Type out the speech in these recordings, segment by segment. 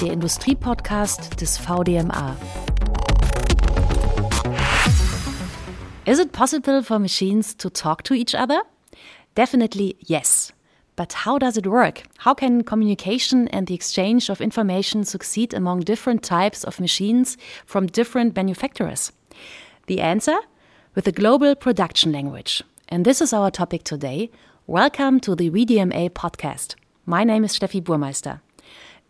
der Industriepodcast des VDMA. Is it possible for machines to talk to each other? Definitely yes. But how does it work? How can communication and the exchange of information succeed among different types of machines from different manufacturers? The answer? With a global production language. And this is our topic today. Welcome to the VDMA podcast. My name is Steffi Burmeister.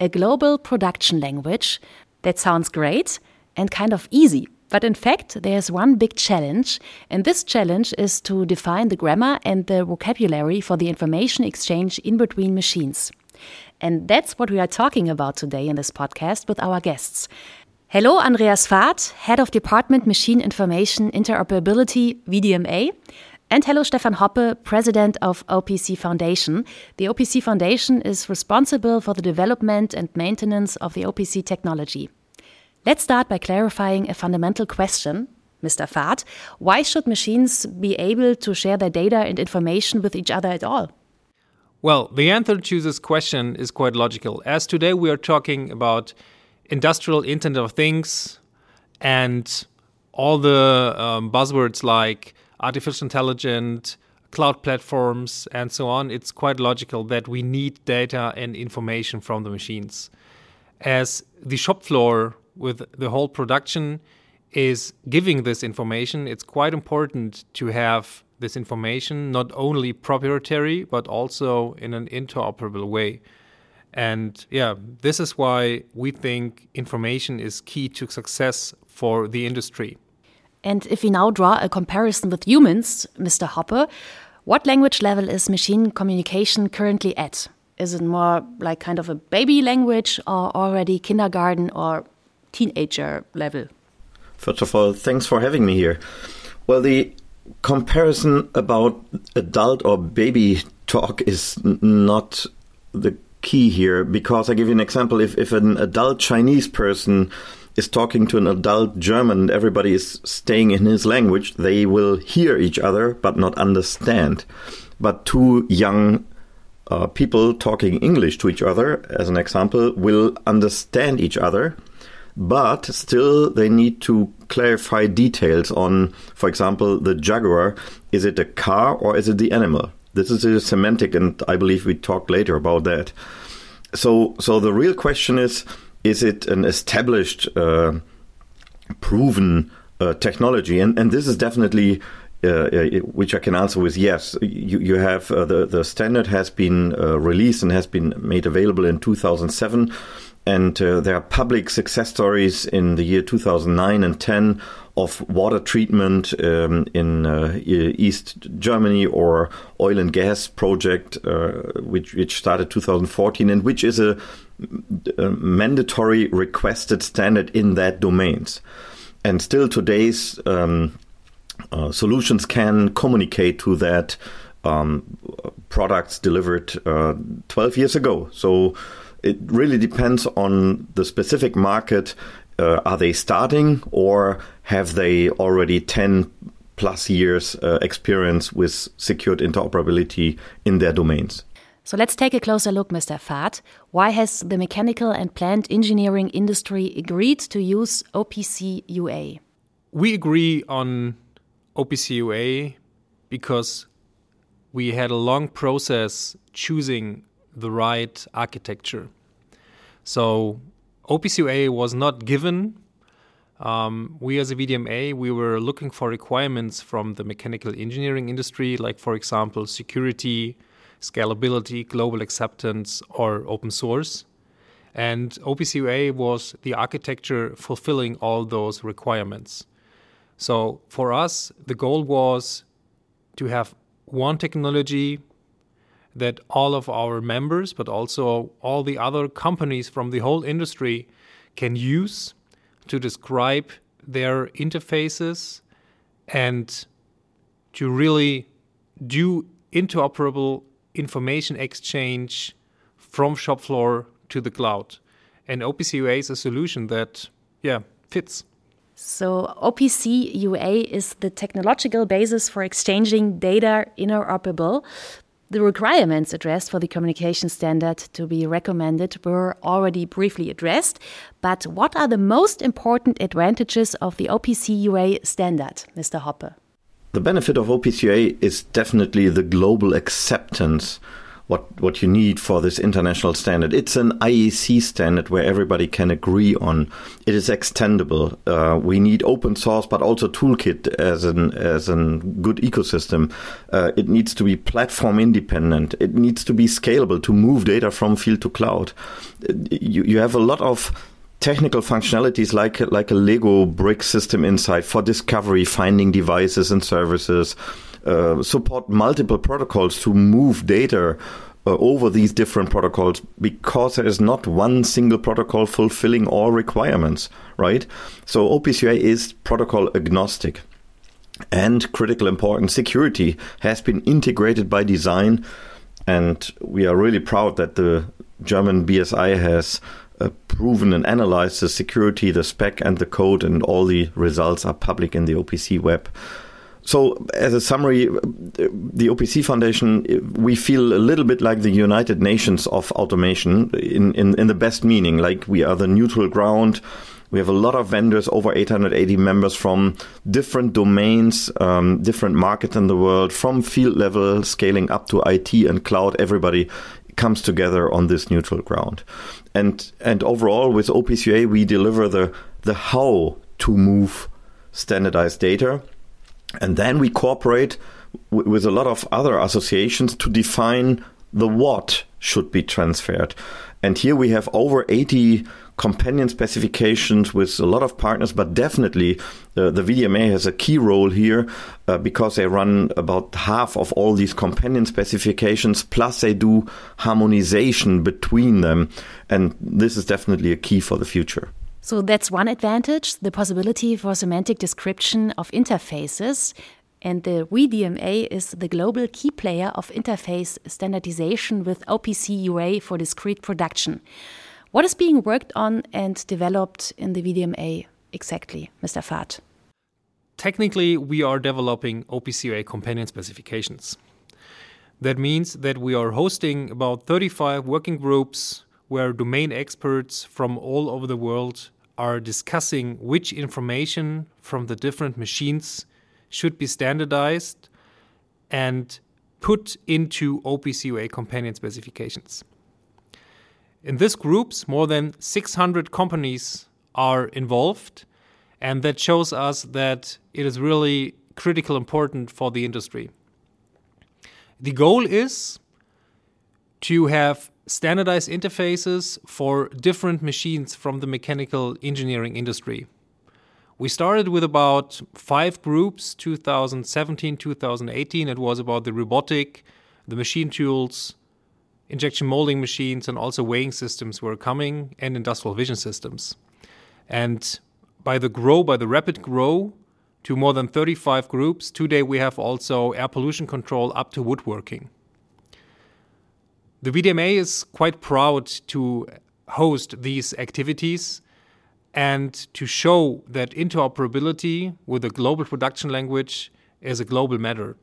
A global production language that sounds great and kind of easy, but in fact, there's one big challenge, and this challenge is to define the grammar and the vocabulary for the information exchange in between machines. And that's what we are talking about today in this podcast with our guests. Hello, Andreas Faath, Head of Department Machine Information Interoperability, VDMA. And hello, Stefan Hoppe, President of OPC Foundation. The OPC Foundation is responsible for the development and maintenance of the OPC technology. Let's start by clarifying a fundamental question, Mr. Faath. Why should machines be able to share their data and information with each other at all? Well, the answer to this question is quite logical. As today we are talking about industrial Internet of Things and all the um, buzzwords like artificial intelligence, cloud platforms, and so on, it's quite logical that we need data and information from the machines. As the shop floor with the whole production is giving this information, it's quite important to have this information not only proprietary but also in an interoperable way. And yeah, this is why we think information is key to success for the industry. And if we now draw a comparison with humans, Mr. Hoppe, what language level is machine communication currently at? Is it more like kind of a baby language or already kindergarten or teenager level? First of all, thanks for having me here. Well, the comparison about adult or baby talk is not the key here because I give you an example. If, if an adult Chinese person is talking to an adult German and everybody is staying in his language, they will hear each other but not understand. But two young uh, people talking English to each other, as an example, will understand each other but still they need to clarify details on, for example, the Jaguar. Is it a car or is it the animal? This is a semantic, and I believe we talk later about that. So, so the real question is: Is it an established, uh, proven uh, technology? And and this is definitely uh, uh which I can answer with yes. You, you have uh, the the standard has been released and has been made available in 2007 and there are public success stories in the year 2009 and 10 of water treatment um, in uh, East Germany or oil and gas project, uh, which, which started 2014 and which is a, a, mandatory requested standard in that domains. And still today's um, uh, solutions can communicate to that um, products delivered uh, 12 years ago. So it really depends on the specific market. Uh, are they starting or have they already 10 plus years uh, experience with secured interoperability in their domains? So let's take a closer look, Mr. Faath. Why has the mechanical and plant engineering industry agreed to use OPC UA? We agree on OPC UA because we had a long process choosing the right architecture. So OPC UA was not given. Um, we as a VDMA, we were looking for requirements from the mechanical engineering industry, like for example, security, scalability, global acceptance, or open source. And OPC UA was the architecture fulfilling all those requirements. So for us, the goal was to have one technology that all of our members, but also all the other companies from the whole industry, can use to describe their interfaces and to really do interoperable information exchange from shop floor to the cloud. And OPC UA is a solution that, yeah, fits. So OPC UA is the technological basis for exchanging data interoperable, The requirements addressed for the communication standard to be recommended were already briefly addressed, but what are the most important advantages of the OPC UA standard, Mr. Hoppe? The benefit of OPC UA is definitely the global acceptance what what you need for this international standard. It's an IEC standard where everybody can agree on. It is extendable. Uh, we need open source, but also toolkit as an as a good ecosystem. Uh, it needs to be platform independent. It needs to be scalable to move data from field to cloud. You you have a lot of technical functionalities like like a Lego brick system inside for discovery, finding devices and services uh, support multiple protocols to move data uh, over these different protocols because there is not one single protocol fulfilling all requirements, right? So OPC UA is protocol agnostic. And critical important security has been integrated by design. And we are really proud that the German BSI has uh, proven and analyzed the security, the spec, and the code, and all the results are public in the OPC web. So, as a summary, the OPC Foundation, we feel a little bit like the United Nations of automation in, in, in the best meaning. Like we are the neutral ground. We have a lot of vendors, over 880 members from different domains, um, different markets in the world, from field level scaling up to IT and cloud. Everybody comes together on this neutral ground. And and overall, with OPC UA, we deliver the the how to move standardized data and then we cooperate w- with a lot of other associations to define the what should be transferred. And here we have over 80 companion specifications with a lot of partners, but definitely uh, the VDMA has a key role here uh, because they run about half of all these companion specifications, plus they do harmonization between them. And this is definitely a key for the future. So that's one advantage, the possibility for semantic description of interfaces. And the VDMA is the global key player of interface standardization with OPC UA for discrete production. What is being worked on and developed in the VDMA exactly, Mr. Faath? Technically, we are developing OPC UA companion specifications. That means that we are hosting about 35 working groups where domain experts from all over the world are discussing which information from the different machines should be standardized and put into OPC UA companion specifications. In these groups, more than 600 companies are involved, and that shows us that it is really critical important for the industry. The goal is to have standardized interfaces for different machines from the mechanical engineering industry. We started with about five groups 2017, 2018. It was about the robotic, the machine tools, injection molding machines, and also weighing systems were coming, and industrial vision systems. And by the grow, by the rapid grow to more than 35 groups, today we have also air pollution control up to woodworking. The VDMA is quite proud to host these activities and to show that interoperability with a global production language is a global matter.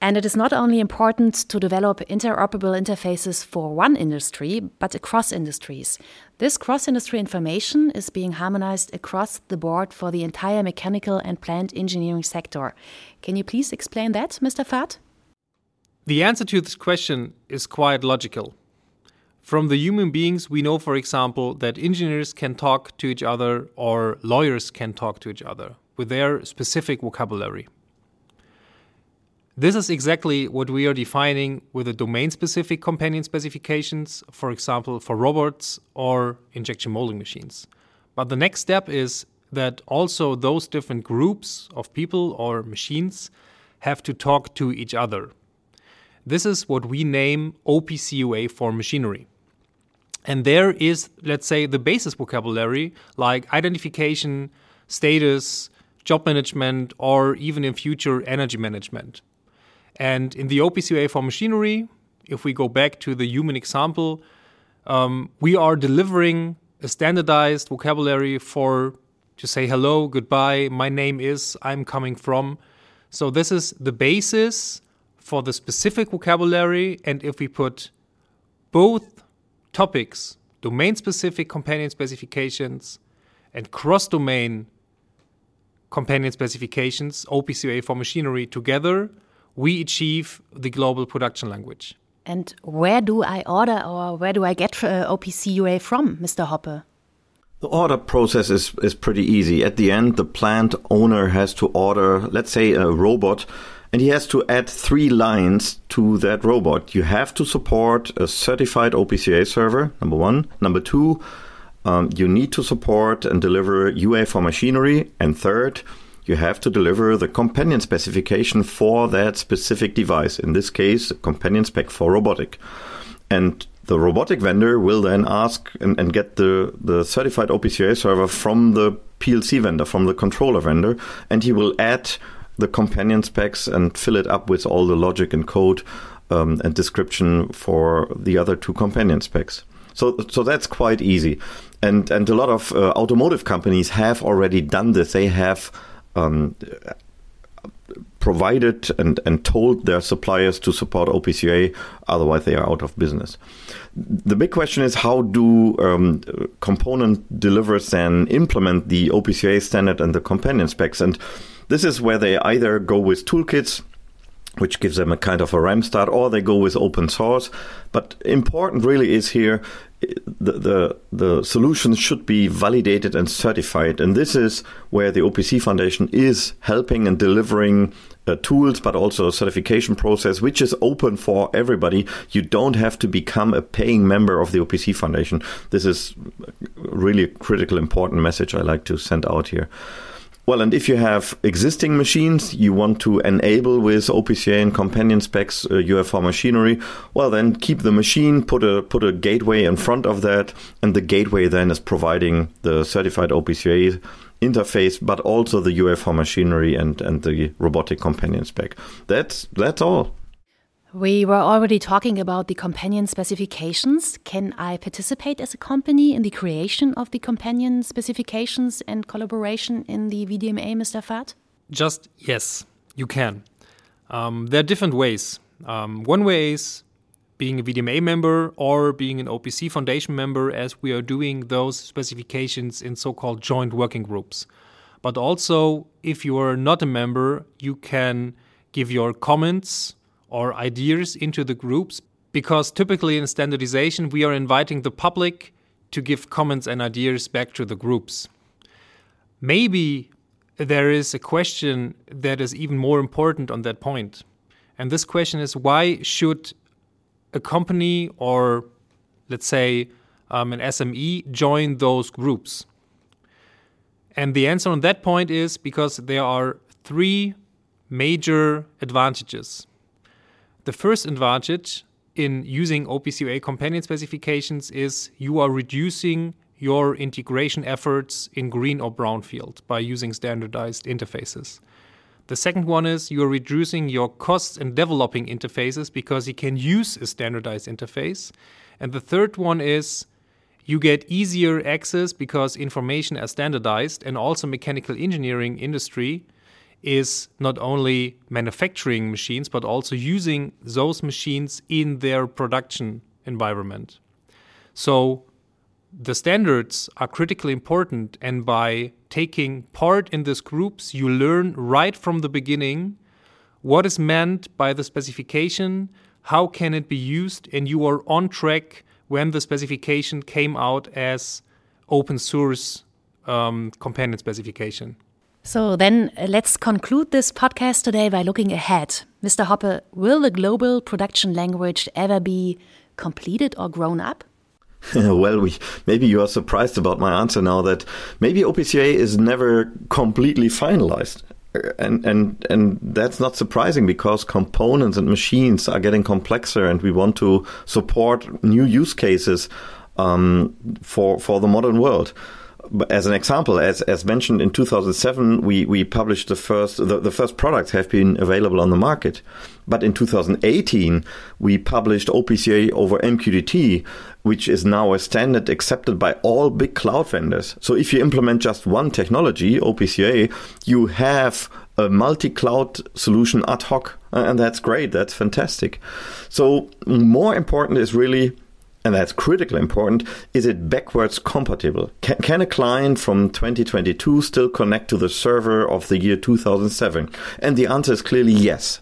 And it is not only important to develop interoperable interfaces for one industry, but across industries. This cross industry information is being harmonized across the board for the entire mechanical and plant engineering sector. Can you please explain that, Mr. Faath? The answer to this question is quite logical. From the human beings, we know, for example, that engineers can talk to each other or lawyers can talk to each other with their specific vocabulary. This is exactly what we are defining with the domain specific companion specifications, for example, for robots or injection molding machines. But the next step is that also those different groups of people or machines have to talk to each other this is what we name OPC UA for machinery. And there is, let's say, the basis vocabulary like identification, status, job management, or even in future, energy management. And in the OPC UA for machinery, if we go back to the human example, um, we are delivering a standardized vocabulary for to say hello, goodbye, my name is, I'm coming from. So this is the basis for the specific vocabulary, and if we put both topics, domain specific companion specifications and cross domain companion specifications, OPC for machinery, together, we achieve the global production language. And where do I order or where do I get uh, OPC UA from, Mr. Hoppe? The order process is, is pretty easy. At the end, the plant owner has to order, let's say, a robot, and he has to add three lines to that robot. You have to support a certified OPCUA server, number one. Number two, um, you need to support and deliver UA for machinery. And third, you have to deliver the companion specification for that specific device. In this case, companion spec for robotic. And the robotic vendor will then ask and, and get the, the certified OPCUA server from the PLC vendor, from the controller vendor, and he will add the companion specs and fill it up with all the logic and code um, and description for the other two companion specs. So, so that's quite easy, and and a lot of uh, automotive companies have already done this. They have um, provided and, and told their suppliers to support OPCUA, otherwise they are out of business. The big question is how do um, component deliverers then implement the OPCUA standard and the companion specs? And this is where they either go with toolkits which gives them a kind of a RAM start, or they go with open source. But important really is here the, the, the solutions should be validated and certified. And this is where the OPC Foundation is helping and delivering uh, tools, but also a certification process, which is open for everybody. You don't have to become a paying member of the OPC Foundation. This is really a critical, important message I like to send out here. Well, and if you have existing machines you want to enable with OPCUA and companion specs uh, UA for machinery, well, then keep the machine, put a put a gateway in front of that, and the gateway then is providing the certified OPCUA interface, but also the UFO machinery and and the robotic companion spec. That's that's all. We were already talking about the companion specifications. Can I participate as a company in the creation of the companion specifications and collaboration in the VDMA, Mr. Faath? Just yes, you can. Um, there are different ways. Um, one way is being a VDMA member or being an OPC Foundation member, as we are doing those specifications in so called joint working groups. But also, if you are not a member, you can give your comments or ideas into the groups because typically in standardization we are inviting the public to give comments and ideas back to the groups. Maybe there is a question that is even more important on that point. And this question is why should a company or let's say um, an SME join those groups? And the answer on that point is because there are three major advantages. The first advantage in using OPCUA companion specifications is you are reducing your integration efforts in green or brown field by using standardized interfaces. The second one is you're reducing your costs in developing interfaces because you can use a standardized interface. And the third one is you get easier access because information is standardized and also mechanical engineering industry is not only manufacturing machines, but also using those machines in their production environment. So the standards are critically important, and by taking part in these groups, you learn right from the beginning what is meant by the specification, how can it be used, and you are on track when the specification came out as open source um, companion specification. So then uh, let's conclude this podcast today by looking ahead. Mr. Hoppe, will the global production language ever be completed or grown up? well, we, maybe you are surprised about my answer now that maybe OPCA is never completely finalized. And, and and that's not surprising because components and machines are getting complexer, and we want to support new use cases um, for for the modern world as an example, as as mentioned in 2007, we we published the first the, the first products have been available on the market. But in 2018, we published OPCUA over MQTT, which is now a standard accepted by all big cloud vendors. So if you implement just one technology, OPCUA, you have a multi-cloud solution ad hoc and that's great. That's fantastic. So more important is really and that's critically important, is it backwards compatible? Can, can, a client from 2022 still connect to the server of the year 2007? And the answer is clearly yes.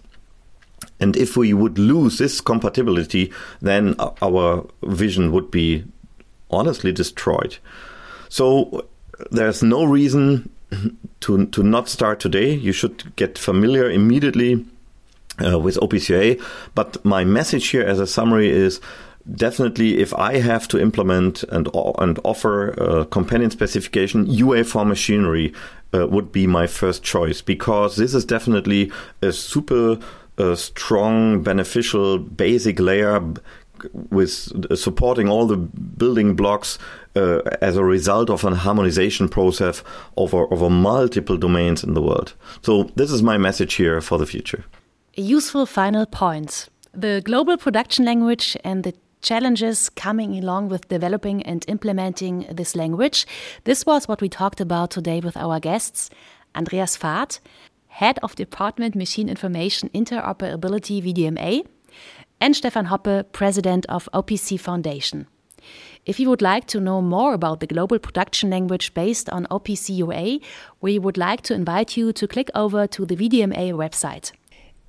And if we would lose this compatibility, then our vision would be honestly destroyed. So there's no reason to, to not start today. You should get familiar immediately uh, with OPC But my message here as a summary is definitely if I have to implement and and offer a companion specification, UA for machinery uh, would be my first choice because this is definitely a super uh, strong, beneficial, basic layer with uh, supporting all the building blocks uh, as a result of an harmonization process over over multiple domains in the world. So this is my message here for the future. Useful final point. The global production language and the challenges coming along with developing and implementing this language. This was what we talked about today with our guests Andreas Faath, Head of Department Machine Information Interoperability VDMA, and Stefan Hoppe, President of OPC Foundation. If you would like to know more about the global production language based on OPC UA, we would like to invite you to click over to the VDMA website.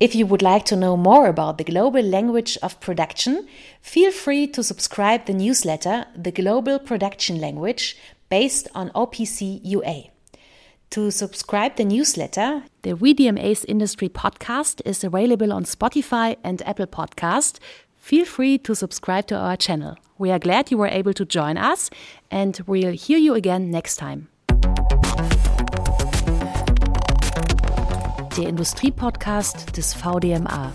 If you would like to know more about the global language of production, feel free to subscribe the newsletter The Global Production Language based on OPC UA. To subscribe the newsletter, the VDMA's Industry Podcast is available on Spotify and Apple Podcast. Feel free to subscribe to our channel. We are glad you were able to join us and we'll hear you again next time. Der Industriepodcast des VDMA.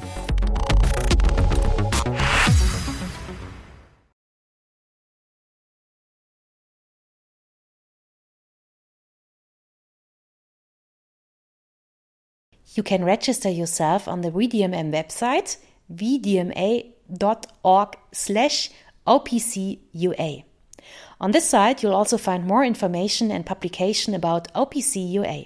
You can register yourself on the VDMM website vdma.org slash OPCUA. On this site, you'll also find more information and publication about OPC UA.